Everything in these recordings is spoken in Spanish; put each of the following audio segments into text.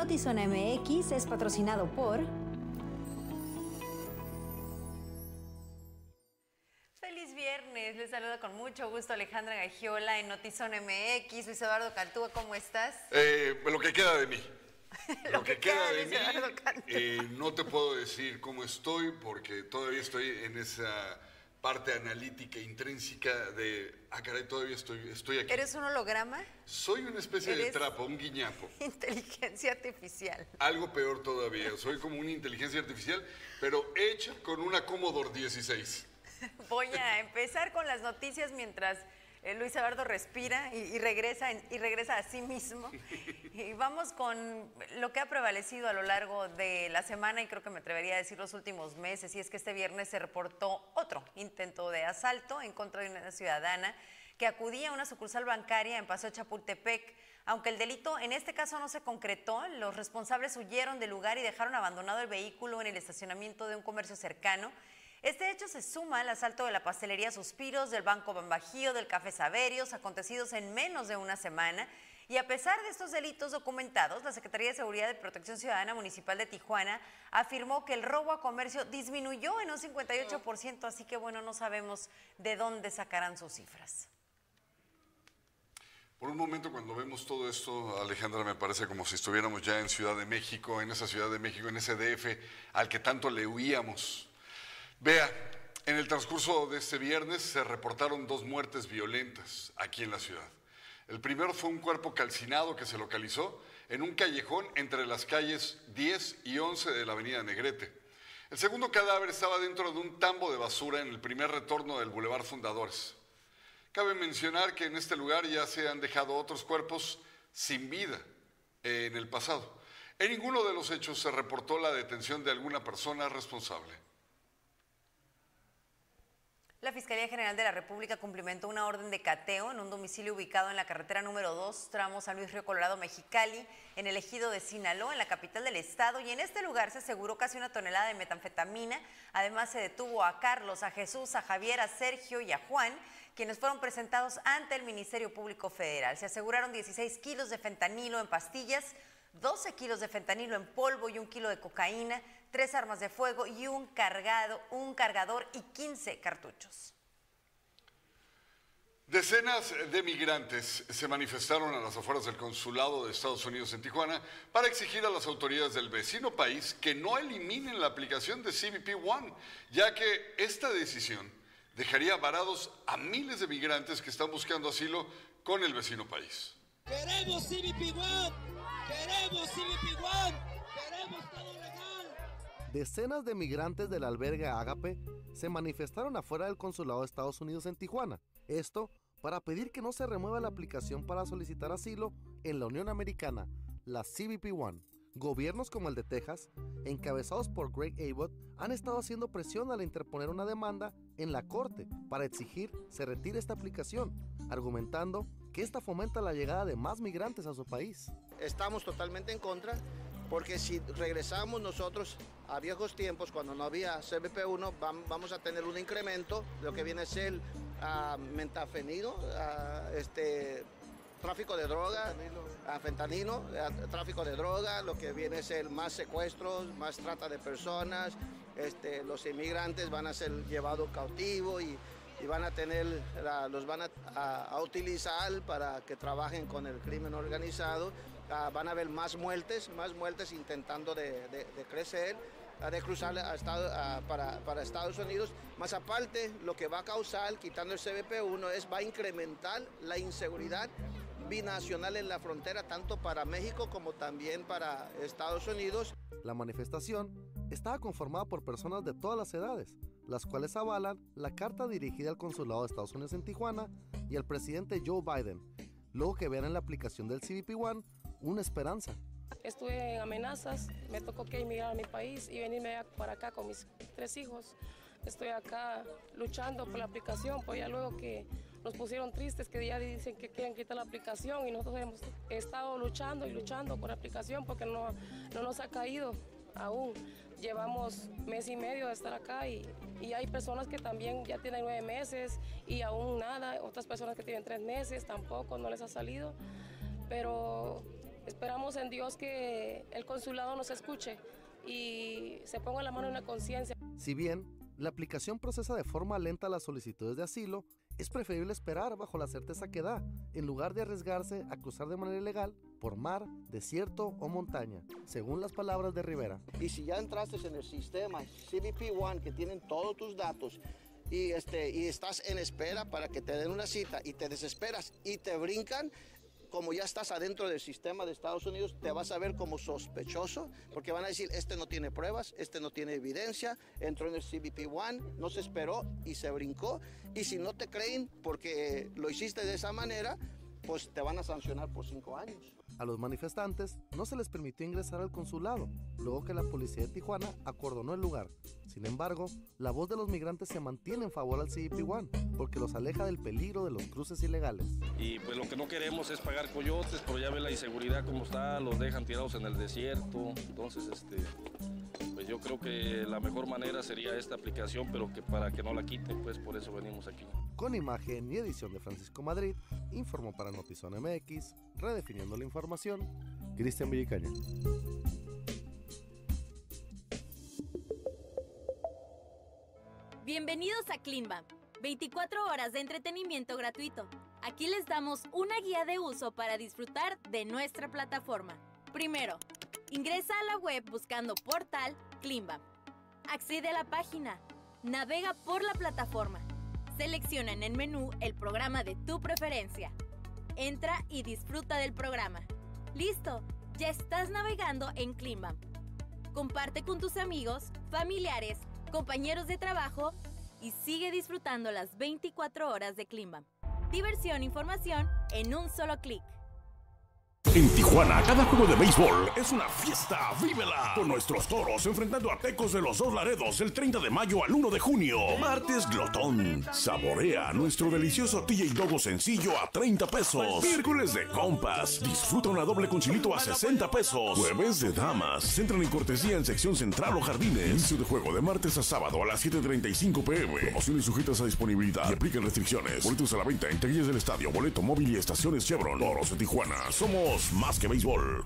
Notizona MX es patrocinado por... Feliz viernes, les saludo con mucho gusto Alejandra Gagiola en Notizón MX. Luis Eduardo Cantúa, ¿cómo estás? Eh, lo que queda de mí. Lo que queda de mí, Luis Eduardo Cantúa. eh, no te puedo decir cómo estoy porque todavía estoy en esa parte analítica intrínseca de, ah, caray, todavía estoy, estoy aquí. ¿Eres un holograma? Soy una especie de trapo, un guiñapo. Inteligencia artificial. Algo peor todavía, soy como una inteligencia artificial, pero hecha con una Commodore 16. Voy a empezar con las noticias mientras eh, Luis Eduardo respira y, y regresa y regresa a sí mismo. Y vamos con lo que ha prevalecido a lo largo de la semana y creo que me atrevería a decir los últimos meses, y es que este viernes se reportó otro intento de asalto en contra de una ciudadana que acudía a una sucursal bancaria en Paseo Chapultepec. Aunque el delito en este caso no se concretó, los responsables huyeron del lugar y dejaron abandonado el vehículo en el estacionamiento de un comercio cercano. Este hecho se suma al asalto de la pastelería Suspiros, del Banco Bambajío, del Café Saverios, acontecidos en menos de una semana. Y a pesar de estos delitos documentados, la Secretaría de Seguridad y Protección Ciudadana Municipal de Tijuana afirmó que el robo a comercio disminuyó en un 58%, así que bueno, no sabemos de dónde sacarán sus cifras. Por un momento cuando vemos todo esto, Alejandra, me parece como si estuviéramos ya en Ciudad de México, en esa Ciudad de México, en ese DF al que tanto le huíamos. Vea, en el transcurso de este viernes se reportaron dos muertes violentas aquí en la ciudad. El primero fue un cuerpo calcinado que se localizó en un callejón entre las calles 10 y 11 de la avenida Negrete. El segundo cadáver estaba dentro de un tambo de basura en el primer retorno del Boulevard Fundadores. Cabe mencionar que en este lugar ya se han dejado otros cuerpos sin vida en el pasado. En ninguno de los hechos se reportó la detención de alguna persona responsable. La Fiscalía General de la República cumplimentó una orden de cateo en un domicilio ubicado en la carretera número 2, tramo San Luis Río Colorado, Mexicali, en el ejido de Sinaloa, en la capital del estado. Y en este lugar se aseguró casi una tonelada de metanfetamina. Además, se detuvo a Carlos, a Jesús, a Javier, a Sergio y a Juan, quienes fueron presentados ante el Ministerio Público Federal. Se aseguraron 16 kilos de fentanilo en pastillas, 12 kilos de fentanilo en polvo y un kilo de cocaína, tres armas de fuego y un, cargado, un cargador y 15 cartuchos. Decenas de migrantes se manifestaron a las afueras del consulado de Estados Unidos en Tijuana para exigir a las autoridades del vecino país que no eliminen la aplicación de CBP One, ya que esta decisión dejaría varados a miles de migrantes que están buscando asilo con el vecino país. Queremos CBP One, queremos CBP One, queremos todo. Decenas de migrantes del albergue Agape se manifestaron afuera del consulado de Estados Unidos en Tijuana. Esto para pedir que no se remueva la aplicación para solicitar asilo en la Unión Americana, la CBP One. Gobiernos como el de Texas, encabezados por Greg Abbott, han estado haciendo presión al interponer una demanda en la Corte para exigir se retire esta aplicación, argumentando que esta fomenta la llegada de más migrantes a su país. estamos totalmente en contra porque si regresamos nosotros a viejos tiempos, cuando no había CBP1, vam- vamos a tener un incremento de lo que viene a ser ah, mentafenilo, ah, este, tráfico de droga, a fentanilo, ah, tráfico de droga, lo que viene a ser más secuestros, más trata de personas, este, los inmigrantes van a ser llevados cautivos y, y van a tener, la- los van a, a- a utilizar para que trabajen con el crimen organizado. Ah, van a haber más muertes, más muertes intentando de, de- de crecer, de cruzar a Estado- a- para, para Estados Unidos. Más aparte, lo que va a causar, quitando el CBP1, es va a incrementar la inseguridad binacional en la frontera, tanto para México como también para Estados Unidos. La manifestación estaba conformada por personas de todas las edades, las cuales avalan la carta dirigida al consulado de Estados Unidos en Tijuana y al presidente Joe Biden, luego que vean en la aplicación del CBP One una esperanza. Estuve en amenazas, me tocó que emigrar a mi país y venirme para acá con mis tres hijos. Estoy acá luchando por la aplicación, pues ya luego que nos pusieron tristes, que ya dicen que quieren quitar la aplicación y nosotros hemos estado luchando y luchando por la aplicación porque no, no nos ha caído aún. Llevamos mes y medio de estar acá y, y hay personas que también ya tienen nueve meses y aún nada, otras personas que tienen tres meses tampoco no les ha salido, pero Esperamos en Dios que el consulado nos escuche y se ponga la mano en la conciencia. Si bien la aplicación procesa de forma lenta las solicitudes de asilo, es preferible esperar bajo la certeza que da, en lugar de arriesgarse a cruzar de manera ilegal por mar, desierto o montaña, según las palabras de Rivera. Y si ya entraste en el sistema CBP One, que tienen todos tus datos, y, este, y estás en espera para que te den una cita y te desesperas y te brincan, como ya estás adentro del sistema de Estados Unidos, te vas a ver como sospechoso, porque van a decir, este no tiene pruebas, este no tiene evidencia, entró en el CBP One, no se esperó y se brincó. Y si no te creen porque lo hiciste de esa manera, pues te van a sancionar por cinco años. A los manifestantes no se les permitió ingresar al consulado, luego que la policía de Tijuana acordonó el lugar. Sin embargo, la voz de los migrantes se mantiene en favor al CIP One, porque los aleja del peligro de los cruces ilegales. Y pues lo que no queremos es pagar coyotes, pero ya ve la inseguridad como está, los dejan tirados en el desierto. Entonces, este, pues yo creo que la mejor manera sería esta aplicación, pero que para que no la quiten, pues por eso venimos aquí. Con imagen y edición de Francisco Madrid, informó para Notizón MX, redefiniendo la información, Cristian Villicaña. Bienvenidos a Climba, 24 horas de entretenimiento gratuito. Aquí les damos una guía de uso para disfrutar de nuestra plataforma. Primero, ingresa a la web buscando portal Climba. Accede a la página. Navega por la plataforma. Selecciona en el menú el programa de tu preferencia. Entra y disfruta del programa. Listo, ya estás navegando en Climbam. Comparte con tus amigos, familiares, compañeros de trabajo y sigue disfrutando las 24 horas de Climbam. Diversión e información en un solo clic. En Tijuana, cada juego de béisbol es una fiesta, vívela. Con nuestros toros enfrentando a Tecos de los Dos Laredos el 30 de mayo al 1 de junio. Martes Glotón. Saborea nuestro delicioso TJ Dogo sencillo a 30 pesos. Miércoles de compas. Disfruta una doble con chilito a 60 pesos. Jueves de damas. Entran en cortesía en sección central o jardines. Inicio de juego de martes a sábado a las 7.35 pm. Promociones sujetas a disponibilidad y aplican restricciones. Boletos a la venta en taquillas del estadio, boleto móvil y estaciones Chevron. Toros de Tijuana. Somos más que béisbol.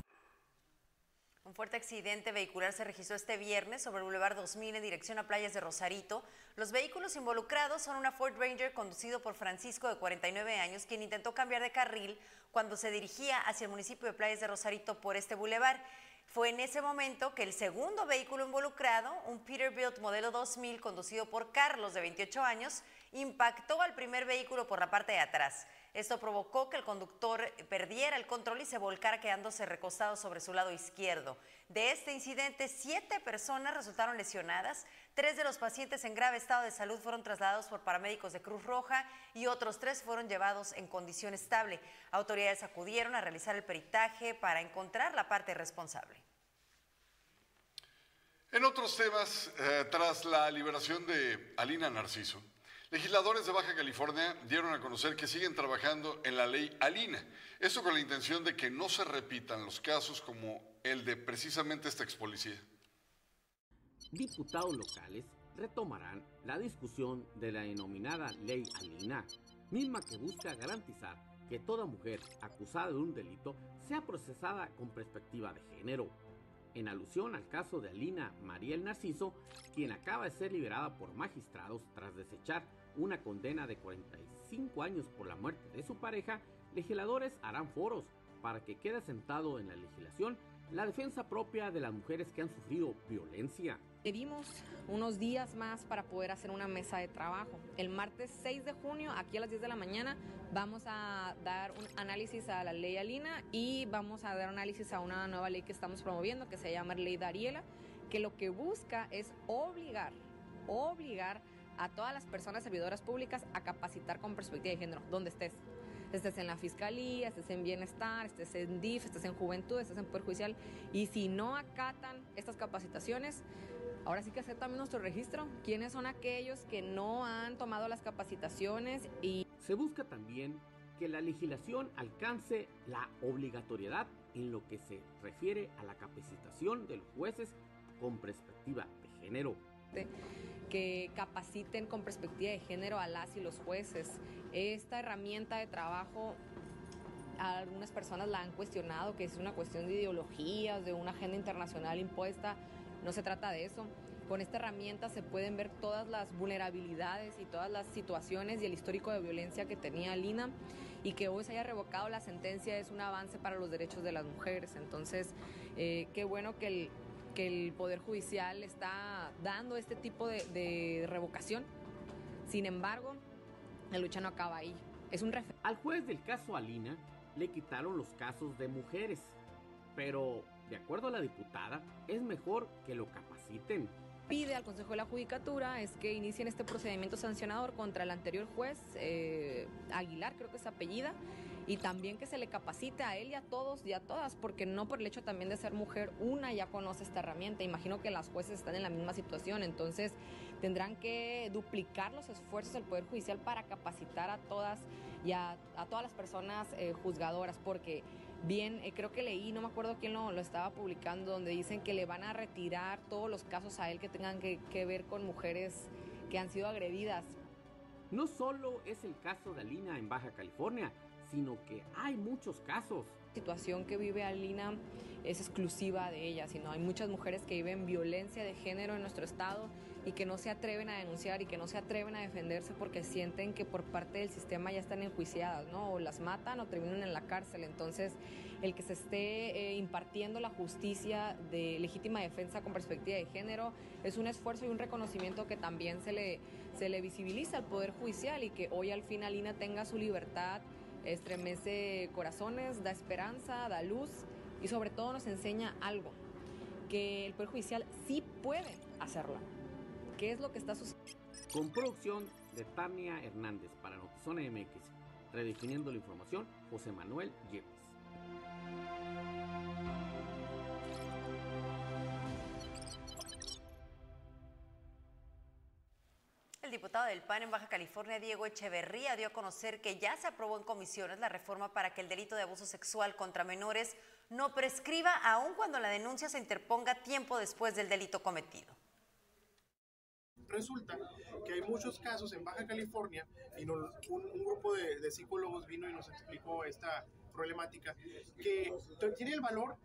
Un fuerte accidente vehicular se registró este viernes sobre el Boulevard 2000 en dirección a playas de Rosarito. Los vehículos involucrados son una Ford Ranger conducido por Francisco de 49 años, quien intentó cambiar de carril cuando se dirigía hacia el municipio de Playas de Rosarito por este bulevar. Fue en ese momento que el segundo vehículo involucrado, un Peterbilt modelo 2000 conducido por Carlos de 28 años, impactó al primer vehículo por la parte de atrás. Esto provocó que el conductor perdiera el control y se volcara quedándose recostado sobre su lado izquierdo. De este incidente, siete personas resultaron lesionadas. Tres de los pacientes en grave estado de salud fueron trasladados por paramédicos de Cruz Roja y otros tres fueron llevados en condición estable. Autoridades acudieron a realizar el peritaje para encontrar la parte responsable. En otros temas, eh, tras la liberación de Alina Narciso, legisladores de Baja California dieron a conocer que siguen trabajando en la ley Alina. Esto con la intención de que no se repitan los casos como el de precisamente esta ex policía. Diputados locales retomarán la discusión de la denominada ley Alina, misma que busca garantizar que toda mujer acusada de un delito sea procesada con perspectiva de género en alusión al caso de Alina María el Narciso, quien acaba de ser liberada por magistrados tras desechar una condena de 45 años por la muerte de su pareja, legisladores harán foros para que quede sentado en la legislación la defensa propia de las mujeres que han sufrido violencia. Pedimos unos días más para poder hacer una mesa de trabajo. El martes 6 de junio, aquí a las 10 de la mañana, vamos a dar un análisis a la ley Alina y vamos a dar análisis a una nueva ley que estamos promoviendo que se llama Ley Dariela, que lo que busca es obligar, obligar a todas las personas servidoras públicas a capacitar con perspectiva de género, donde estés estés en la fiscalía, estés en bienestar, estés en DIF, estés en juventud, estés en poder judicial. Y si no acatan estas capacitaciones, ahora sí que hacer también nuestro registro. ¿Quiénes son aquellos que no han tomado las capacitaciones? y Se busca también que la legislación alcance la obligatoriedad en lo que se refiere a la capacitación de los jueces con perspectiva de género que capaciten con perspectiva de género a las y los jueces. Esta herramienta de trabajo algunas personas la han cuestionado, que es una cuestión de ideologías, de una agenda internacional impuesta. No se trata de eso. Con esta herramienta se pueden ver todas las vulnerabilidades y todas las situaciones y el histórico de violencia que tenía Lina y que hoy se haya revocado la sentencia es un avance para los derechos de las mujeres. Entonces, eh, qué bueno que el, que el Poder Judicial está dando este tipo de, revocación. Sin embargo, la lucha no acaba ahí. Es un Al juez del caso Alina le quitaron los casos de mujeres, pero de acuerdo a la diputada, es mejor que lo capaciten pide al Consejo de la Judicatura es que inicien este procedimiento sancionador contra el anterior juez, eh, Aguilar creo que es apellida, y también que se le capacite a él y a todos y a todas, porque no por el hecho también de ser mujer, una ya conoce esta herramienta. Imagino que las jueces están en la misma situación, entonces tendrán que duplicar los esfuerzos del Poder Judicial para capacitar a todas y a, todas las personas eh, juzgadoras, porque bien, eh, creo que leí, no me acuerdo quién lo, estaba publicando, donde dicen que le van a retirar todos los casos a él que tengan que, que ver con mujeres que han sido agredidas. No solo es el caso de Alina en Baja California, sino que hay muchos casos. La situación que vive Alina es exclusiva de ella, sino hay muchas mujeres que viven violencia de género en nuestro estado y que no se atreven a denunciar y que no se atreven a defenderse porque sienten que por parte del sistema ya están enjuiciadas, ¿no? O las matan o terminan en la cárcel. Entonces, el que se esté eh, impartiendo la justicia de legítima defensa con perspectiva de género es un esfuerzo y un reconocimiento que también se le, se le visibiliza al Poder Judicial y que hoy al fin Alina tenga su libertad estremece corazones, da esperanza, da luz y sobre todo nos enseña algo, que el Poder Judicial sí puede hacerlo. ¿Qué es lo que está sucediendo? Con producción de Tania Hernández para Notizona MX, redefiniendo la información, José Manuel Yepes. El diputado del PAN en Baja California, Diego Echeverría, dio a conocer que ya se aprobó en comisiones la reforma para que el delito de abuso sexual contra menores no prescriba aun cuando la denuncia se interponga tiempo después del delito cometido. Resulta que hay muchos casos en Baja California y un, grupo de, de psicólogos vino y nos explicó esta problemática que tiene el valor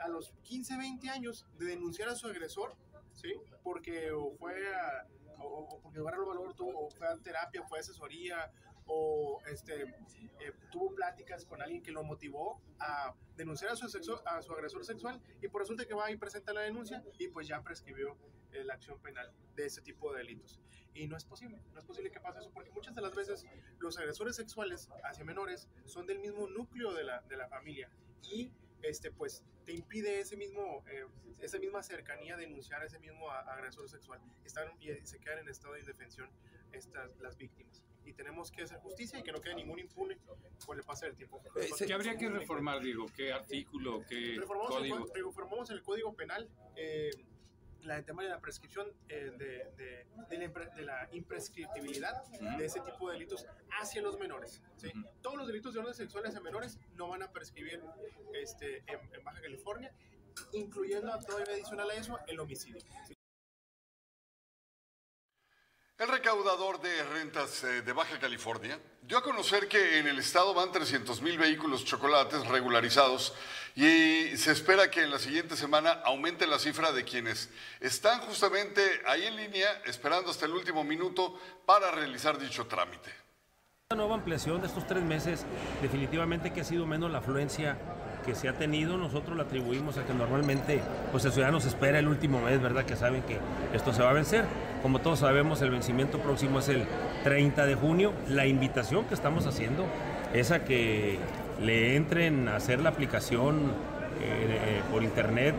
a los 15, 20 años de denunciar a su agresor, ¿sí? Porque fue a, o, porque agarró valor tuvo, fue a terapia, fue a asesoría, o este, eh, tuvo pláticas con alguien que lo motivó a denunciar a su, sexo, a su agresor sexual y por resulta que va y presenta la denuncia y pues ya prescribió eh, la acción penal de ese tipo de delitos. Y no es posible, no es posible que pase eso porque muchas de las veces los agresores sexuales hacia menores son del mismo núcleo de la, de la familia y este, pues te impide ese mismo, eh, esa misma cercanía de denunciar a ese mismo agresor sexual. Están, y se quedan en estado de indefensión estas, las víctimas. Y tenemos que hacer justicia y que no quede ningún impune por el paso del tiempo. Eh, ¿Qué habría que reformar, digo? ¿Qué artículo? ¿Qué reformamos código? El, reformamos el Código Penal. Eh, la, el tema de la prescripción, eh, de, de, de, la, imprescriptibilidad de ese tipo de delitos hacia los menores. ¿sí? Todos los delitos de orden sexuales a menores no van a prescribir este, en, Baja California, incluyendo todavía adicional a eso el homicidio. El recaudador de rentas eh, de Baja California dio a conocer que en el estado van 300 mil vehículos chocolates regularizados y se espera que en la siguiente semana aumente la cifra de quienes están justamente ahí en línea esperando hasta el último minuto para realizar dicho trámite. La nueva ampliación de estos tres meses definitivamente que ha sido menos la afluencia que se ha tenido, nosotros la atribuimos a que normalmente pues el ciudadano se espera el último mes, ¿verdad? Que saben que esto se va a vencer. Como todos sabemos, el vencimiento próximo es el 30 de junio. La invitación que estamos haciendo es a que le entren a hacer la aplicación eh, por internet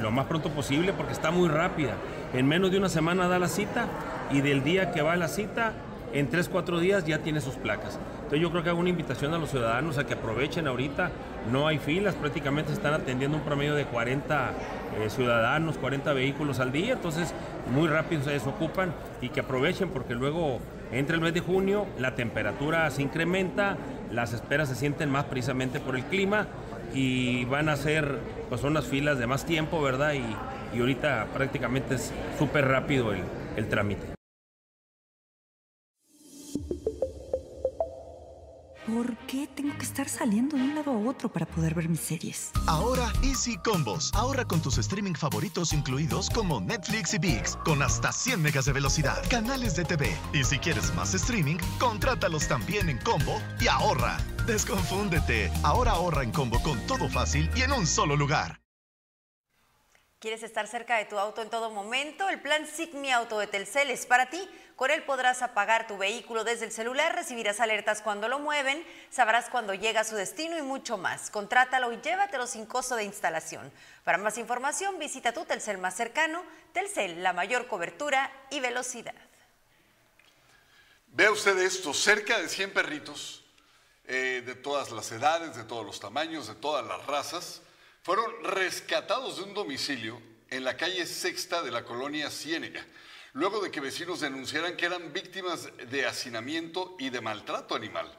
lo más pronto posible porque está muy rápida. En menos de una semana da la cita y del día que va la cita, en 3, 4 días ya tiene sus placas. Entonces yo creo que hago una invitación a los ciudadanos a que aprovechen ahorita, no hay filas, prácticamente están atendiendo un promedio de 40 eh, ciudadanos, 40 vehículos al día, entonces muy rápido se desocupan y que aprovechen porque luego entre el mes de junio la temperatura se incrementa, las esperas se sienten más precisamente por el clima y van a ser pues unas filas de más tiempo, ¿verdad? Y, y ahorita prácticamente es súper rápido el, el trámite. ¿Por qué tengo que estar saliendo de un lado a otro para poder ver mis series? Ahora Easy Combos. Ahorra con tus streaming favoritos incluidos como Netflix y VIX con hasta 100 megas de velocidad, canales de TV. Y si quieres más streaming, contrátalos también en combo y ahorra. Desconfúndete. Ahora ahorra en combo con todo fácil y en un solo lugar. ¿Quieres estar cerca de tu auto en todo momento? El plan Sigmi Auto de Telcel es para ti. Con él podrás apagar tu vehículo desde el celular, recibirás alertas cuando lo mueven, sabrás cuando llega a su destino y mucho más. Contrátalo y llévatelo sin costo de instalación. Para más información, visita tu Telcel más cercano. Telcel, la mayor cobertura y velocidad. Vea usted esto, cerca de 100 perritos eh, de todas las edades, de todos los tamaños, de todas las razas, fueron rescatados de un domicilio en la calle Sexta de la colonia Ciénega, luego de que vecinos denunciaran que eran víctimas de hacinamiento y de maltrato animal.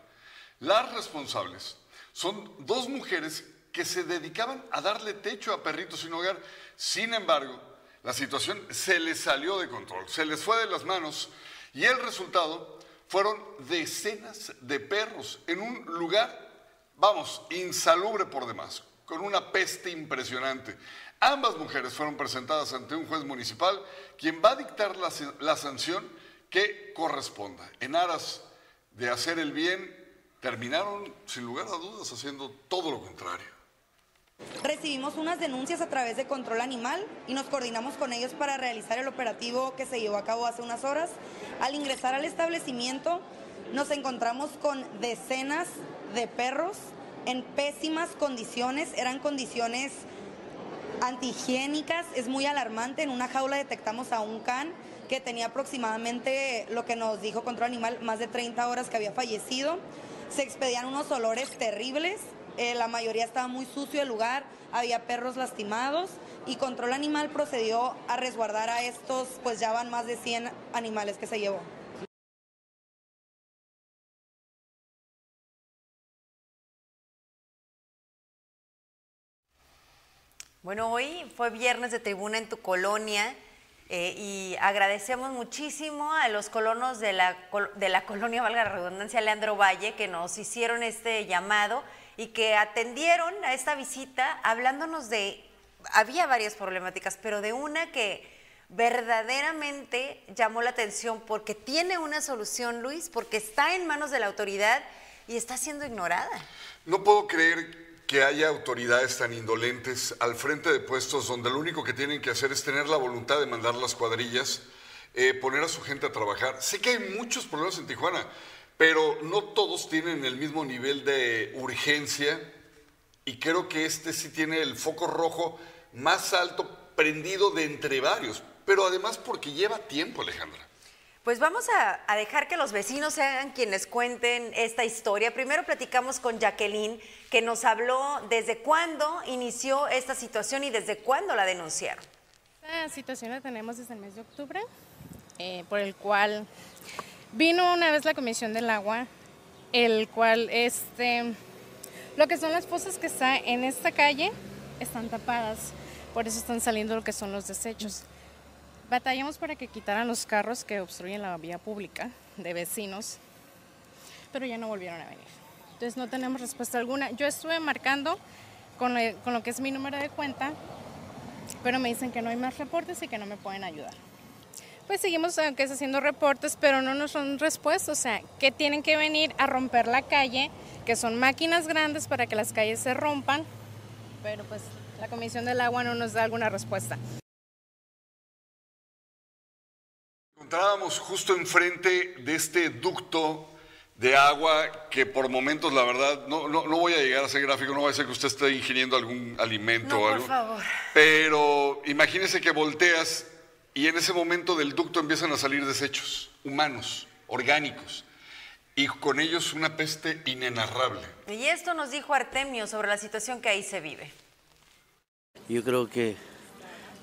Las responsables son dos mujeres que se dedicaban a darle techo a perritos sin hogar. Sin embargo, la situación se les salió de control, se les fue de las manos y el resultado fueron decenas de perros en un lugar, vamos, insalubre por demás, con una peste impresionante. Ambas mujeres fueron presentadas ante un juez municipal, quien va a dictar la, sanción que corresponda. En aras de hacer el bien, terminaron, sin lugar a dudas, haciendo todo lo contrario. Recibimos unas denuncias a través de control animal y nos coordinamos con ellos para realizar el operativo que se llevó a cabo hace unas horas. Al ingresar al establecimiento nos encontramos con decenas de perros en pésimas condiciones, eran condiciones antihigiénicas, es muy alarmante. En una jaula detectamos a un can que tenía aproximadamente, lo que nos dijo Control Animal, más de 30 horas que había fallecido. Se expedían unos olores terribles, eh, la mayoría estaba muy sucio el lugar, había perros lastimados y Control Animal procedió a resguardar a estos, pues ya van más de 100 animales que se llevó. Bueno, hoy fue viernes de tribuna en tu colonia eh, y agradecemos muchísimo a los colonos de la, de la colonia, valga la redundancia, Leandro Valle, que nos hicieron este llamado y que atendieron a esta visita hablándonos de, había varias problemáticas, pero de una que verdaderamente llamó la atención porque tiene una solución, Luis, porque está en manos de la autoridad y está siendo ignorada. No puedo creer que haya autoridades tan indolentes al frente de puestos donde lo único que tienen que hacer es tener la voluntad de mandar las cuadrillas, eh, poner a su gente a trabajar. Sé que hay muchos problemas en Tijuana, pero no todos tienen el mismo nivel de urgencia y creo que este sí tiene el foco rojo más alto prendido de entre varios, pero además porque lleva tiempo, Alejandra. Pues vamos a, dejar que los vecinos sean quienes cuenten esta historia. Primero platicamos con Jacqueline, que nos habló desde cuándo inició esta situación y desde cuándo la denunciaron. Esta situación la tenemos desde el mes de octubre, eh, por el cual vino una vez la Comisión del Agua, el cual, este, lo que son las pozas que está en esta calle están tapadas, por eso están saliendo lo que son los desechos. Batallamos para que quitaran los carros que obstruyen la vía pública de vecinos, pero ya no volvieron a venir. Entonces no tenemos respuesta alguna. Yo estuve marcando con, el, con lo que es mi número de cuenta, pero me dicen que no hay más reportes y que no me pueden ayudar. Pues seguimos aunque es haciendo reportes, pero no nos son respuestas, o sea, que tienen que venir a romper la calle, que son máquinas grandes para que las calles se rompan, pero pues la Comisión del Agua no nos da alguna respuesta. Encontrábamos justo enfrente de este ducto de agua que por momentos, la verdad, no, no, no, voy a llegar a ese gráfico, no va a ser que usted esté ingiriendo algún alimento no, o algo. Por favor. Pero imagínese que volteas y en ese momento del ducto empiezan a salir desechos humanos, orgánicos, y con ellos una peste inenarrable. Y esto nos dijo Artemio sobre la situación que ahí se vive. Yo creo que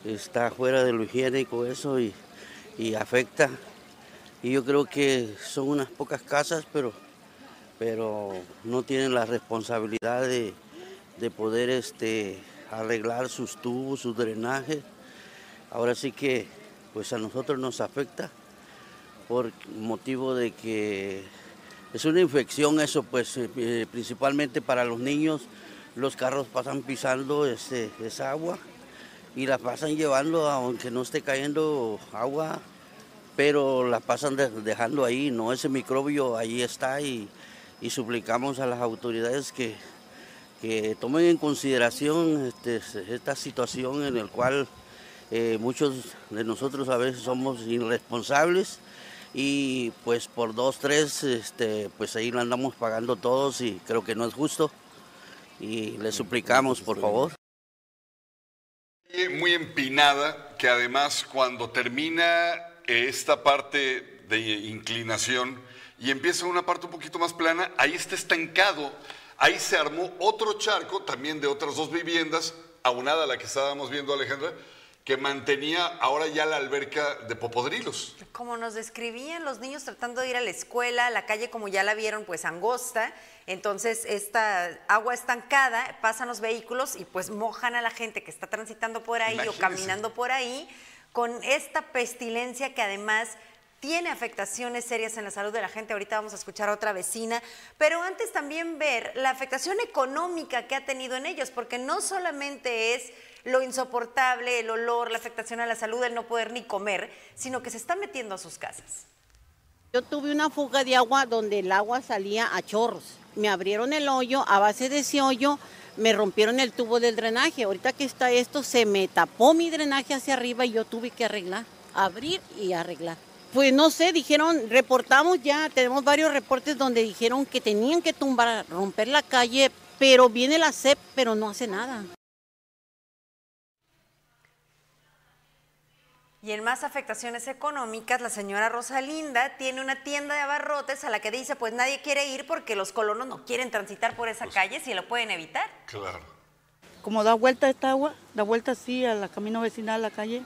está fuera de lo higiénico eso y y afecta. Y yo creo que son unas pocas casas, pero, pero no tienen la responsabilidad de, de poder este, arreglar sus tubos, sus drenajes. Ahora sí que pues a nosotros nos afecta por motivo de que es una infección eso, pues eh, eh, principalmente para los niños, los carros pasan pisando este, esa agua y la pasan llevando, aunque no esté cayendo agua, pero la pasan dejando ahí, ¿no? Ese microbio ahí está y, suplicamos a las autoridades que, que tomen en consideración este, esta situación en la cual eh, muchos de nosotros a veces somos irresponsables y pues por dos, tres, este, pues ahí lo andamos pagando todos y creo que no es justo y le suplicamos por favor. Muy empinada, que además cuando termina eh, esta parte de inclinación y empieza una parte un poquito más plana, ahí está estancado, ahí se armó otro charco también de otras dos viviendas, aunada a la que estábamos viendo Alejandra, que mantenía ahora ya la alberca de popodrilos. Como nos describían los niños tratando de ir a la escuela, la calle como ya la vieron pues angosta, entonces esta agua estancada, pasan los vehículos y pues mojan a la gente que está transitando por ahí o caminando por ahí con esta pestilencia que además tiene afectaciones serias en la salud de la gente. Ahorita vamos a escuchar a otra vecina, pero antes también ver la afectación económica que ha tenido en ellos, porque no solamente es lo insoportable, el olor, la afectación a la salud, el no poder ni comer, sino que se está metiendo a sus casas. Yo tuve una fuga de agua donde el agua salía a chorros. Me abrieron el hoyo, a base de ese hoyo me rompieron el tubo del drenaje. Ahorita que está esto, se me tapó mi drenaje hacia arriba y yo tuve que arreglar, abrir y arreglar. Pues no sé, dijeron, reportamos ya, tenemos varios reportes donde dijeron que tenían que tumbar, romper la calle, pero viene la CEP, pero no hace nada. Y en más afectaciones económicas, la señora Rosalinda tiene una tienda de abarrotes a la que dice, pues nadie quiere ir porque los colonos no quieren transitar por esa pues calle si lo pueden evitar. Claro. Como da vuelta esta agua, da vuelta así a la camino vecinal, a la calle,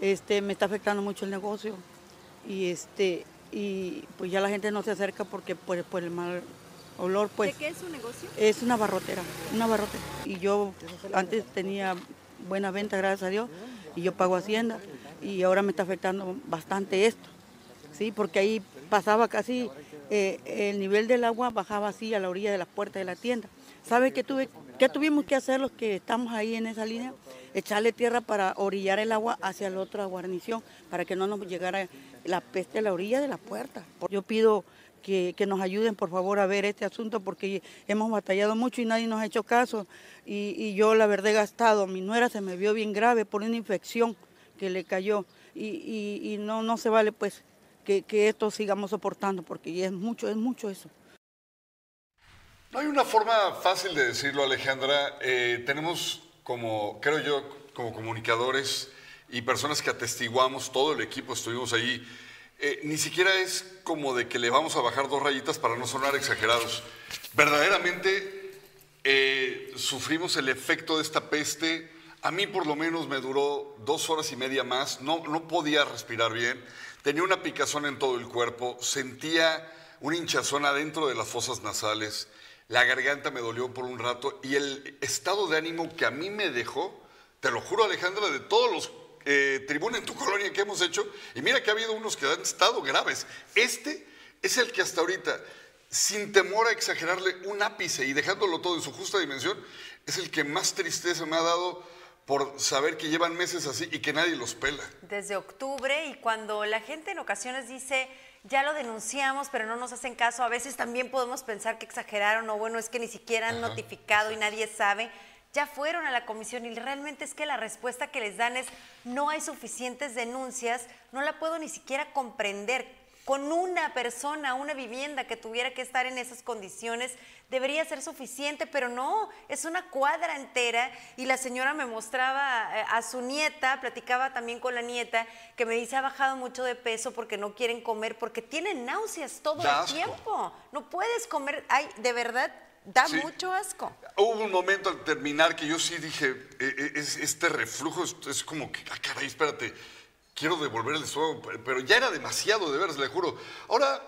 este, me está afectando mucho el negocio. Y este, y pues ya la gente no se acerca porque por, por el mal olor, pues. ¿De qué es su negocio? Es una barrotera, una barrotera. Y yo antes tenía buena venta, gracias a Dios, y yo pago Hacienda y ahora me está afectando bastante esto, ¿sí? porque ahí pasaba casi, eh, el nivel del agua bajaba así a la orilla de la puerta de la tienda. ¿Sabe qué, tuve, qué tuvimos que hacer los que estamos ahí en esa línea? Echarle tierra para orillar el agua hacia la otra guarnición, para que no nos llegara la peste a la orilla de la puerta. Yo pido que, nos ayuden por favor a ver este asunto porque hemos batallado mucho y nadie nos ha hecho caso. Y, y yo la verdad he gastado, mi nuera se me vio bien grave por una infección que le cayó y, no, no se vale pues que, esto sigamos soportando porque es mucho, es mucho eso. No hay una forma fácil de decirlo, Alejandra. Eh, tenemos como, creo yo, como comunicadores y personas que atestiguamos, todo el equipo estuvimos ahí, eh, ni siquiera es como de que le vamos a bajar dos rayitas para no sonar exagerados. Verdaderamente eh, sufrimos el efecto de esta peste a mí por lo menos me duró dos horas y media más, no, no podía respirar bien, tenía una picazón en todo el cuerpo, sentía una hinchazón adentro de las fosas nasales, la garganta me dolió por un rato y el estado de ánimo que a mí me dejó, te lo juro Alejandra, de todos los eh, tribunas en tu colonia que hemos hecho, y mira que ha habido unos que han estado graves, este es el que hasta ahorita, sin temor a exagerarle un ápice y dejándolo todo en su justa dimensión, es el que más tristeza me ha dado por saber que llevan meses así y que nadie los pela. Desde octubre y cuando la gente en ocasiones dice, ya lo denunciamos, pero no nos hacen caso, a veces también podemos pensar que exageraron o bueno, es que ni siquiera han notificado y nadie sabe. Ya fueron a la comisión y realmente es que la respuesta que les dan es no hay suficientes denuncias, no la puedo ni siquiera comprender con una persona, una vivienda que tuviera que estar en esas condiciones, debería ser suficiente, pero no, es una cuadra entera. Y la señora me mostraba eh, a su nieta, platicaba también con la nieta, que me dice ha bajado mucho de peso porque no quieren comer, porque tienen náuseas todo el tiempo, no puedes comer, ay, de verdad, da mucho asco. Hubo un momento al terminar que yo sí dije, e, e, este reflujo es, como que, ah, caray, espérate, quiero devolver el estómago, pero ya era demasiado, de veras, le juro. Ahora,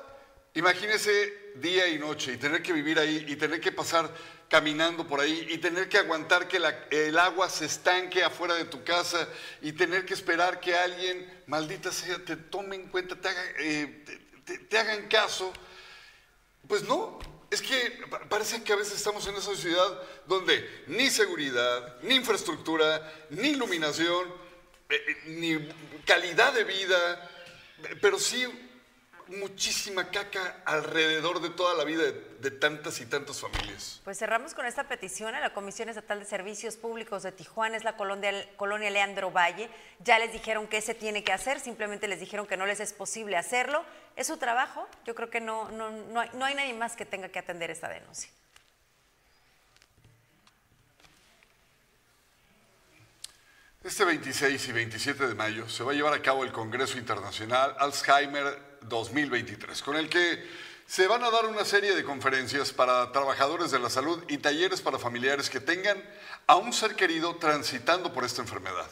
imagínese día y noche y tener que vivir ahí y tener que pasar caminando por ahí y tener que aguantar que el agua se estanque afuera de tu casa y tener que esperar que alguien, maldita sea, te tome en cuenta, te, haga, eh, te, hagan caso. Pues no, es que pa- parece que a veces estamos en esa ciudad donde ni seguridad, ni infraestructura, ni iluminación, eh, eh, ni calidad de vida, pero sí muchísima caca alrededor de toda la vida de, tantas y tantas familias. Pues cerramos con esta petición a la Comisión Estatal de Servicios Públicos de Tijuana, es la colonia, Leandro Valle. Ya les dijeron qué se tiene que hacer, simplemente les dijeron que no les es posible hacerlo. Es su trabajo, yo creo que no, no, no, hay, no hay nadie más que tenga que atender esta denuncia. Este 26 y 27 de mayo se va a llevar a cabo el Congreso Internacional Alzheimer 2023, con el que se van a dar una serie de conferencias para trabajadores de la salud y talleres para familiares que tengan a un ser querido transitando por esta enfermedad.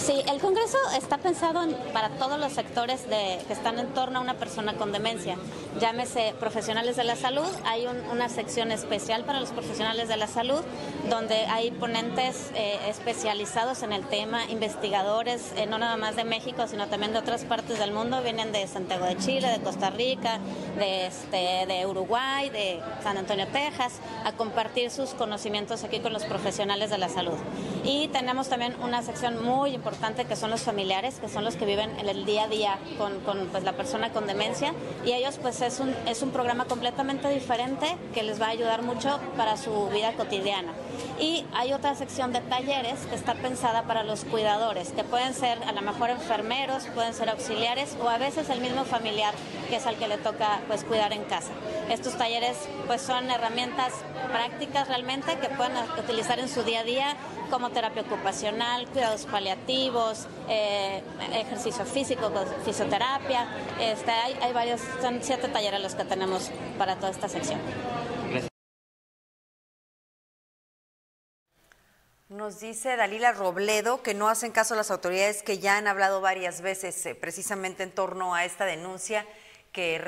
Sí, el Congreso está pensado en- para todos los sectores de- que están en torno a una persona con demencia. Llámese profesionales de la salud, hay un- una sección especial para los profesionales de la salud, donde hay ponentes eh, especializados en el tema, investigadores, eh, no nada más de México, sino también de otras partes del mundo, vienen de Santiago de Chile, de Costa Rica, de, este, de Uruguay, de San Antonio, Texas, a compartir sus conocimientos aquí con los profesionales de la salud. Y tenemos también una sección muy importante que son los familiares, que son los que viven en el día a día con, con, pues, la persona con demencia. Y ellos pues es un, es un programa completamente diferente que les va a ayudar mucho para su vida cotidiana. Y hay otra sección de talleres que está pensada para los cuidadores, que pueden ser a lo mejor enfermeros, pueden ser auxiliares o a veces el mismo familiar que es al que le toca pues cuidar en casa. Estos talleres pues son herramientas prácticas realmente que pueden utilizar en su día a día como terapia ocupacional, cuidados paliativos, eh, ejercicio físico, fisioterapia. Este, hay, varios, son siete talleres los que tenemos para toda esta sección. Nos dice Dalila Robledo que no hacen caso las autoridades que ya han hablado varias veces eh, precisamente en torno a esta denuncia que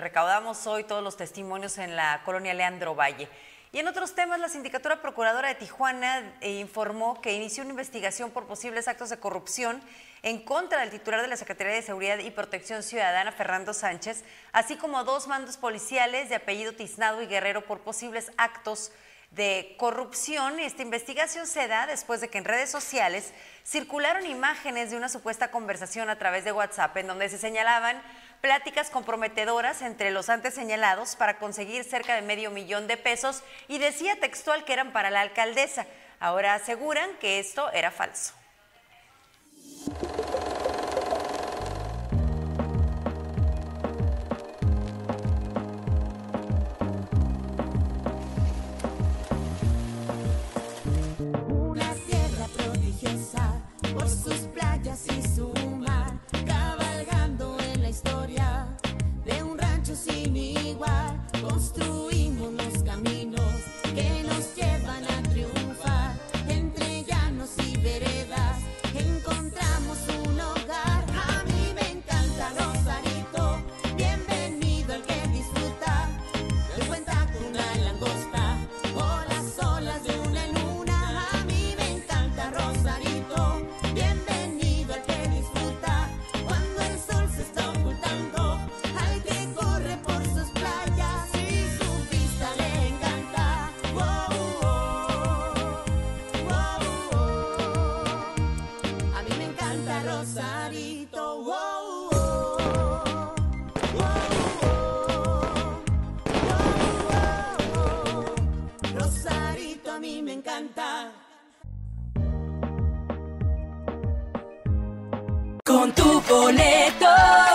recaudamos hoy todos los testimonios en la colonia Leandro Valle. Y en otros temas, la Sindicatura Procuradora de Tijuana eh, informó que inició una investigación por posibles actos de corrupción en contra del titular de la Secretaría de Seguridad y Protección Ciudadana, Fernando Sánchez, así como dos mandos policiales de apellido Tiznado y Guerrero por posibles actos de corrupción. Esta investigación se da después de que en redes sociales circularon imágenes de una supuesta conversación a través de WhatsApp en donde se señalaban pláticas comprometedoras entre los antes señalados para conseguir cerca de medio millón de pesos y decía textual que eran para la alcaldesa. Ahora aseguran que esto era falso. Rosarito. Wow, Rosarito a mí me encanta. Con tu boleto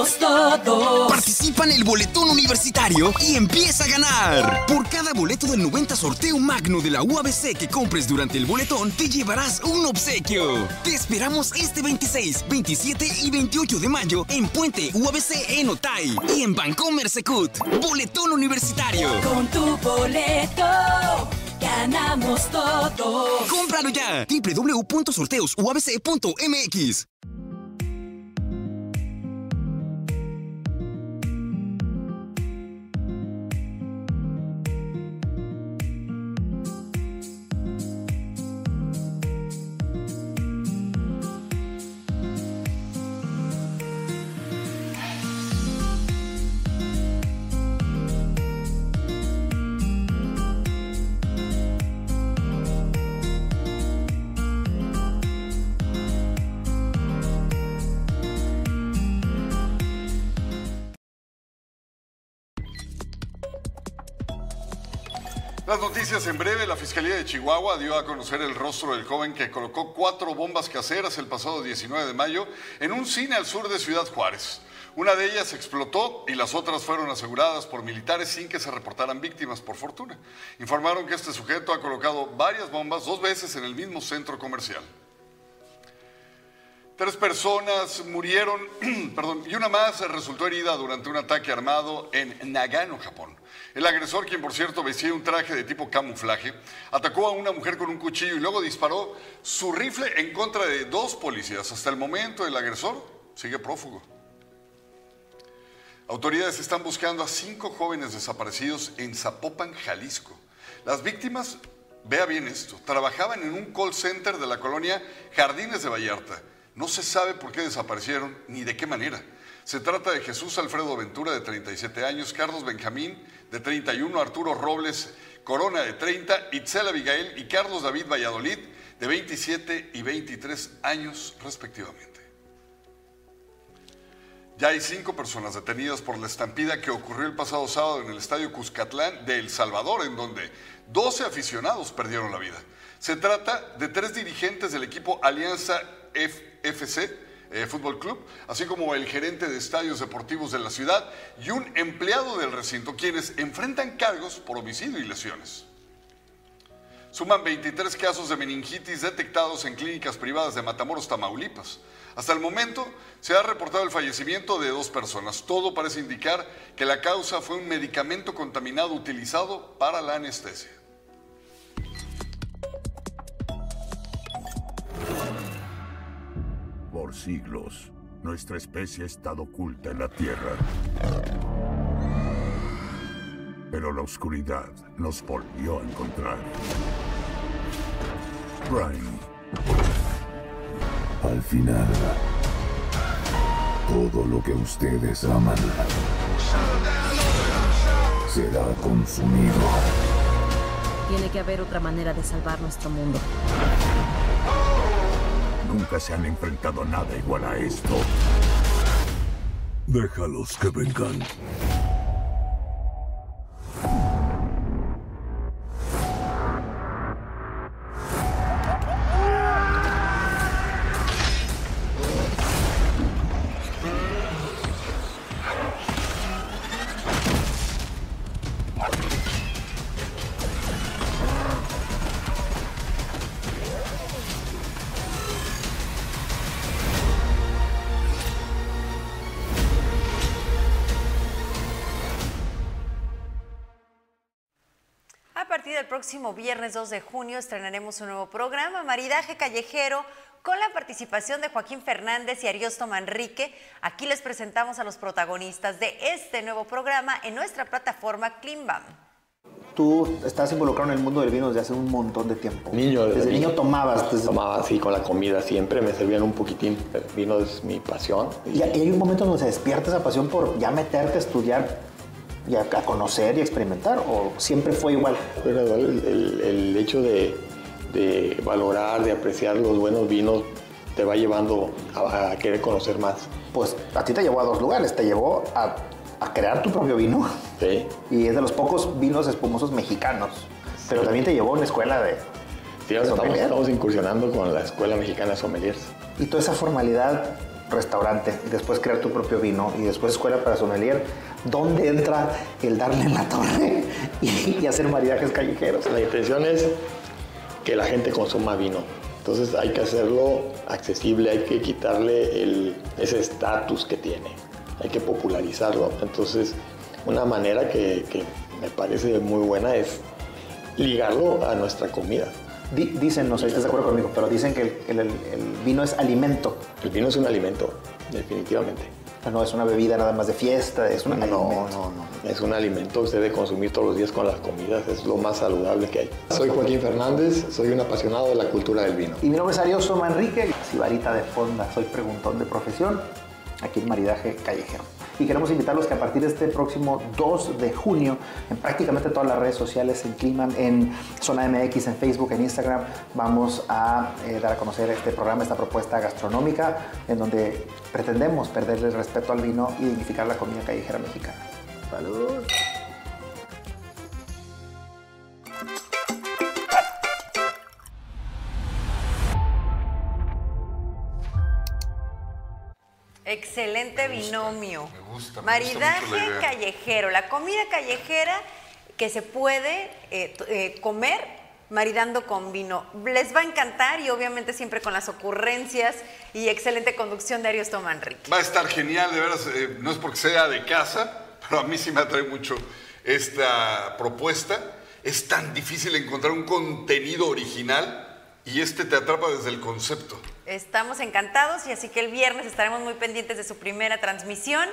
ganamos todo. Participa en el boletón universitario y empieza a ganar. Por cada boleto del 90 sorteo magno de la UABC que compres durante el boletón, te llevarás un obsequio. Te esperamos este 26, 27 y 28 de mayo en Puente UABC en Otay y en Bancomer Secut. Boletón universitario. Con tu boleto ganamos todo. ¡Cómpralo ya! www.sorteosuabc.mx en breve, la Fiscalía de Chihuahua dio a conocer el rostro del joven que colocó cuatro bombas caseras el pasado 19 de mayo en un cine al sur de Ciudad Juárez. Una de ellas explotó y las otras fueron aseguradas por militares sin que se reportaran víctimas, por fortuna. Informaron que este sujeto ha colocado varias bombas dos veces en el mismo centro comercial. Tres personas murieron, perdón, y una más resultó herida durante un ataque armado en Nagano, Japón. El agresor, quien por cierto vestía un traje de tipo camuflaje, atacó a una mujer con un cuchillo y luego disparó su rifle en contra de dos policías. Hasta el momento el agresor sigue prófugo. Autoridades están buscando a cinco jóvenes desaparecidos en Zapopan, Jalisco. Las víctimas, vea bien esto, trabajaban en un call center de la colonia Jardines de Vallarta. No se sabe por qué desaparecieron ni de qué manera. Se trata de Jesús Alfredo Ventura, de 37 años, Carlos Benjamín, de 31, Arturo Robles Corona, de 30, Itzel Abigail y Carlos David Valladolid, de 27 y 23 años respectivamente. Ya hay cinco personas detenidas por la estampida que ocurrió el pasado sábado en el estadio Cuscatlán de El Salvador, en donde 12 aficionados perdieron la vida. Se trata de tres dirigentes del equipo Alianza FC eh, Fútbol Club, así como el gerente de estadios deportivos de la ciudad y un empleado del recinto, quienes enfrentan cargos por homicidio y lesiones. Suman 23 casos de meningitis detectados en clínicas privadas de Matamoros, Tamaulipas. Hasta el momento se ha reportado el fallecimiento de dos personas. Todo parece indicar que la causa fue un medicamento contaminado utilizado para la anestesia. Siglos, nuestra especie ha estado oculta en la Tierra. Pero la oscuridad nos volvió a encontrar. Prime. Al final, todo lo que ustedes aman será consumido. Tiene que haber otra manera de salvar nuestro mundo. Nunca se han enfrentado nada igual a esto. Déjalos que vengan. Partir del próximo viernes 2 de junio estrenaremos un nuevo programa, Maridaje Callejero, con la participación de Joaquín Fernández y Ariosto Manrique. Aquí les presentamos a los protagonistas de este nuevo programa en nuestra plataforma Climbam. Tú estás involucrado en el mundo del vino desde hace un montón de tiempo. Niño, Desde niño tomabas. desde- Tomaba así con la comida siempre, me servían un poquitín. El vino es mi pasión. Y, y hay un momento donde se despierta esa pasión por ya meterte a estudiar y a, a conocer y experimentar, o siempre fue igual. Fue gradual el, el- hecho de, de valorar, de apreciar los buenos vinos, te va llevando a, a querer conocer más. Pues a ti te llevó a dos lugares, te llevó a, a crear tu propio vino. Sí. Y es de los pocos vinos espumosos mexicanos. Pero también te llevó a una escuela de. Sí, ahora estamos, estamos incursionando con la Escuela Mexicana de Sommeliers. Y toda esa formalidad, restaurante, y después crear tu propio vino, y después escuela para sommelier, ¿dónde entra el darle en la torre y, y hacer maridajes callejeros? La intención es que la gente consuma vino. Entonces hay que hacerlo accesible, hay que quitarle el- ese estatus que tiene, hay que popularizarlo. Entonces una manera que, que me parece muy buena es ligarlo a nuestra comida. Di- dicen, no sé si estás de acuerdo conmigo, pero dicen que el, el- el vino es alimento. El vino es un alimento, definitivamente. No es una bebida nada más de fiesta, es un No, alimento. no, no. Es un alimento que se debe consumir todos los días con las comidas, es lo más saludable que hay. Soy Joaquín Fernández, soy un apasionado de la cultura del vino. Y mi nombre es Arioso Manrique, Sibarita de Fonda, soy preguntón de profesión, aquí en Maridaje Callejero. Y queremos invitarlos que a partir de este próximo 2 de junio, en prácticamente todas las redes sociales, en Clima, en Zona MX, en Facebook, en Instagram, vamos a eh, dar a conocer este programa, esta propuesta gastronómica, en donde pretendemos perderle el respeto al vino y dignificar la comida callejera mexicana. Salud. Excelente binomio. Me gusta, me gusta Maridaje mucho la idea. callejero, la comida callejera que se puede eh, eh, comer maridando con vino. Les va a encantar y obviamente siempre con las ocurrencias y excelente conducción de Arios Tomanrique. Va a estar genial, de veras, eh, no es porque sea de casa, pero a mí sí me atrae mucho esta propuesta. Es tan difícil encontrar un contenido original y este te atrapa desde el concepto. Estamos encantados y así que el viernes estaremos muy pendientes de su primera transmisión.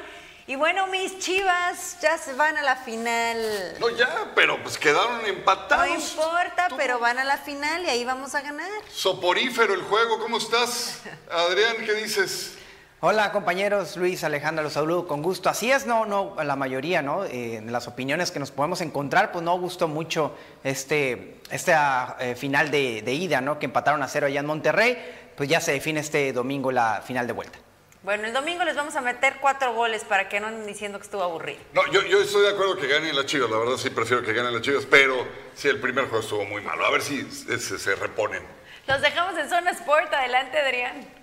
Y bueno, mis chivas ya se van a la final. No, ya, pero pues quedaron No empatados. importa, pero van a la final y ahí vamos a ganar. Soporífero el juego, ¿cómo estás? Adrián, ¿qué dices? Hola compañeros, Luis, Alejandra, los saludo con gusto. Así es, no, no, la mayoría, ¿no? Eh, en las opiniones que nos podemos encontrar, pues no gustó mucho este, esta eh, final de, de ida, ¿no? Que empataron a cero allá en Monterrey. Pues ya se define este domingo la final de vuelta. Bueno, el domingo les vamos a meter cuatro goles para que no anden diciendo que estuvo aburrido. No, yo, yo estoy de acuerdo que ganen las chivas, la verdad sí prefiero que ganen las chivas, pero sí, el primer juego estuvo muy malo. A ver si se, se reponen. Los dejamos en Zona Sport. Adelante, Adrián.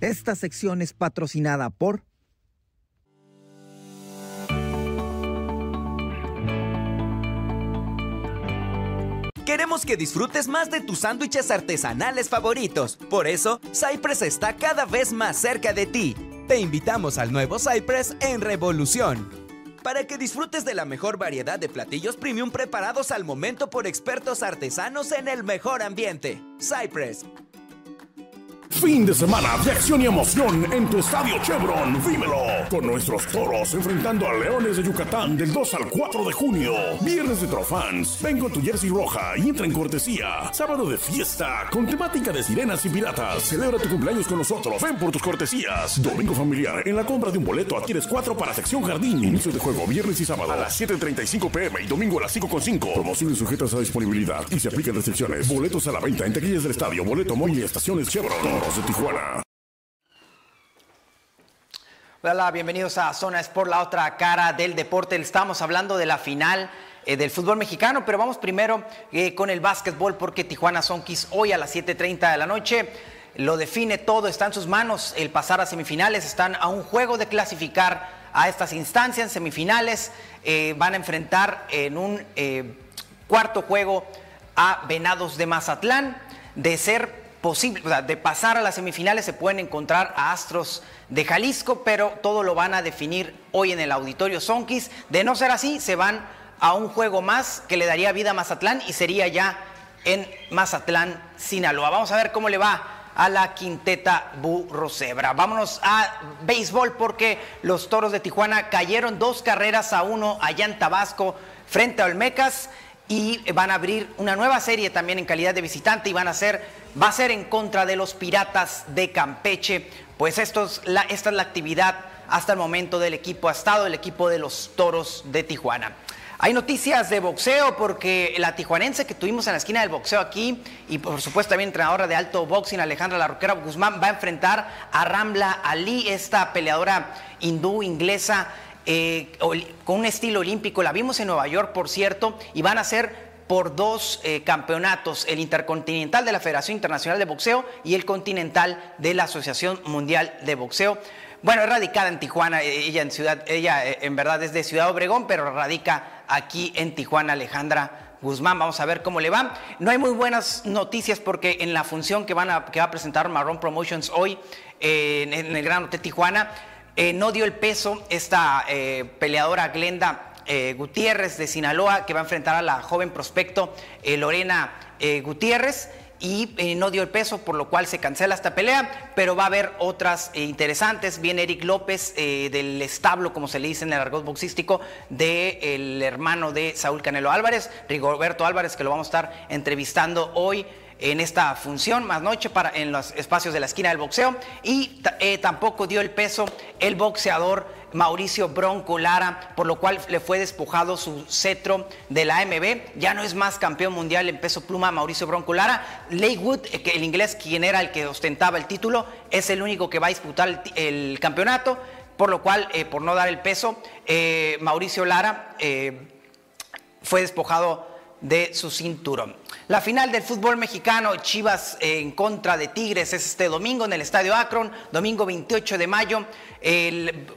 Esta sección es patrocinada por Queremos que disfrutes más de tus sándwiches artesanales favoritos. Por eso, Cypress está cada vez más cerca de ti. Te invitamos al nuevo Cypress en Revolución. Para que disfrutes de la mejor variedad de platillos premium preparados al momento por expertos artesanos en el mejor ambiente. Cypress. Fin de semana de acción y emoción en tu estadio Chevron. Vívelo con nuestros toros enfrentando a Leones de Yucatán del 2 al 4 de junio. Viernes de Trofans. Ven con tu jersey roja y entra en cortesía. Sábado de fiesta con temática de sirenas y piratas. Celebra tu cumpleaños con nosotros. Ven por tus cortesías. Domingo familiar. En la compra de un boleto adquieres 4 para sección jardín. Inicio de juego viernes y sábado a las 7.35 pm y domingo a las 5.5. Promociones sujetas a disponibilidad y se aplican restricciones. Boletos a la venta en taquillas del estadio. Boleto móvil y estaciones Chevron. De Tijuana. Hola, bienvenidos a Zona Sport, la otra cara del deporte. Estamos hablando de la final eh, del fútbol mexicano, pero vamos primero eh, con el básquetbol porque Tijuana Sonkis hoy a las 7.30 de la noche lo define todo, está en sus manos el pasar a semifinales, están a un juego de clasificar a estas instancias semifinales, eh, van a enfrentar en un cuarto juego a Venados de Mazatlán, de ser posible, de pasar a las semifinales se pueden encontrar a Astros de Jalisco, pero todo lo van a definir hoy en el auditorio Sonkis. De no ser así, se van a un juego más que le daría vida a Mazatlán y sería ya en Mazatlán, Sinaloa. Vamos a ver cómo le va a la quinteta Burrocebra. Vámonos a béisbol porque los toros de Tijuana cayeron dos carreras a uno allá en Tabasco frente a Olmecas y van a abrir una nueva serie también en calidad de visitante y van a ser, va a ser en contra de los Piratas de Campeche. Pues esta es la actividad hasta el momento del equipo, ha el equipo de los Toros de Tijuana. Hay noticias de boxeo porque la tijuanense que tuvimos en la esquina del boxeo aquí y por supuesto también entrenadora de alto boxing Alejandra La Roquera Guzmán va a enfrentar a Ramla Ali, esta peleadora hindú inglesa eh, con un estilo olímpico. La vimos en Nueva York, por cierto, y van a ser por dos eh, campeonatos, el intercontinental de la Federación Internacional de Boxeo y el continental de la Asociación Mundial de Boxeo. Bueno, es radicada en Tijuana, eh, ella en ciudad, ella en verdad es de Ciudad Obregón, pero radica aquí en Tijuana, Alejandra Guzmán. Vamos a ver cómo le va. No hay muy buenas noticias porque en la función que, van a, que va a presentar Marrón Promotions hoy en el Gran Hotel Tijuana, eh, no dio el peso esta eh, peleadora Glenda eh, Gutiérrez de Sinaloa, que va a enfrentar a la joven prospecto Lorena Gutiérrez. Y no dio el peso, por lo cual se cancela esta pelea, pero va a haber otras interesantes. Viene Eric López del establo, como se le dice en el argot boxístico, del hermano de Saúl Canelo Álvarez, Rigoberto Álvarez, que lo vamos a estar entrevistando hoy en esta función, más noche, para, en los espacios de la esquina del boxeo. Y eh, tampoco dio el peso el boxeador Mauricio Bronco Lara, por lo cual le fue despojado su cetro de la AMB. Ya no es más campeón mundial en peso pluma Mauricio Bronco Lara. Leigh Wood, eh, el inglés, quien era el que ostentaba el título, es el único que va a disputar el, campeonato, por lo cual, eh, por no dar el peso, Mauricio Lara fue despojado de su cinturón. La final del fútbol mexicano, Chivas en contra de Tigres, es este domingo en el Estadio Akron, domingo 28 de mayo.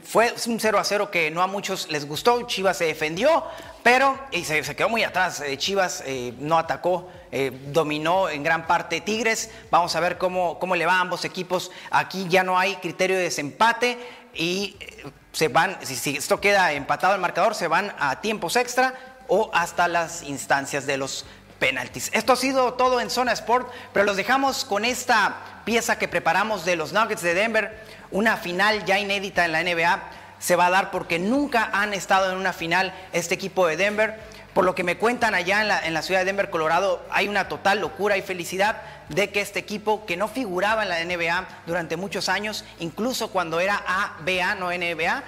Fue un 0 a 0 que no a muchos les gustó, Chivas se defendió, pero y se, quedó muy atrás. eh, Chivas eh, no atacó, eh, dominó en gran parte Tigres. Vamos a ver cómo, cómo le va a ambos equipos. Aquí ya no hay criterio de desempate y eh, se van, si, si esto queda empatado el marcador, se van a tiempos extra o hasta las instancias de los penaltis. Esto ha sido todo en Zona Sport, pero los dejamos con esta pieza que preparamos de los Nuggets de Denver, una final ya inédita en la NBA. Se va a dar porque nunca han estado en una final este equipo de Denver. Por lo que me cuentan allá en la, en la ciudad de Denver, Colorado, hay una total locura y felicidad de que este equipo que no figuraba en la NBA durante muchos años, incluso cuando era ABA, no NBA,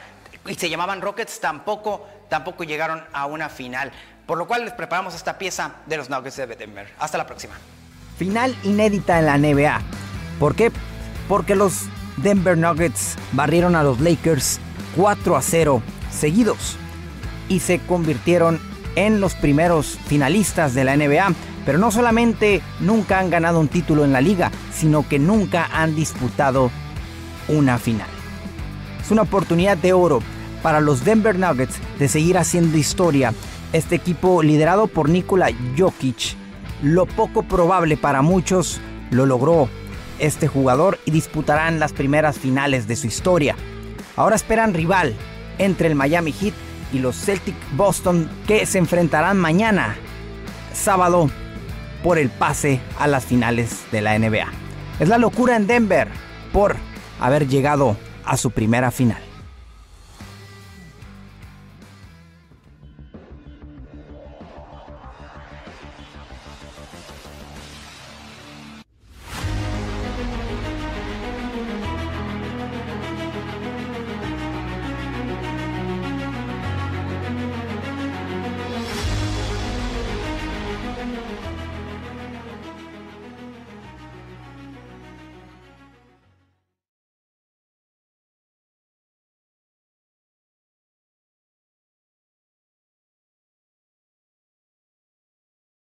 y se llamaban Rockets, tampoco, tampoco llegaron a una final. Por lo cual les preparamos esta pieza de los Nuggets de Denver. Hasta la próxima. Final inédita en la NBA. ¿Por qué? Porque los Denver Nuggets barrieron a los Lakers 4 a 0 seguidos y se convirtieron en los primeros finalistas de la NBA. Pero no solamente nunca han ganado un título en la liga, sino que nunca han disputado una final. Es una oportunidad de oro para los Denver Nuggets de seguir haciendo historia. Este equipo liderado por Nikola Jokic, lo poco probable para muchos, lo logró este jugador y disputarán las primeras finales de su historia. Ahora esperan rival entre el Miami Heat y los Celtic Boston que se enfrentarán mañana, sábado, por el pase a las finales de la NBA. Es la locura en Denver por haber llegado a su primera final.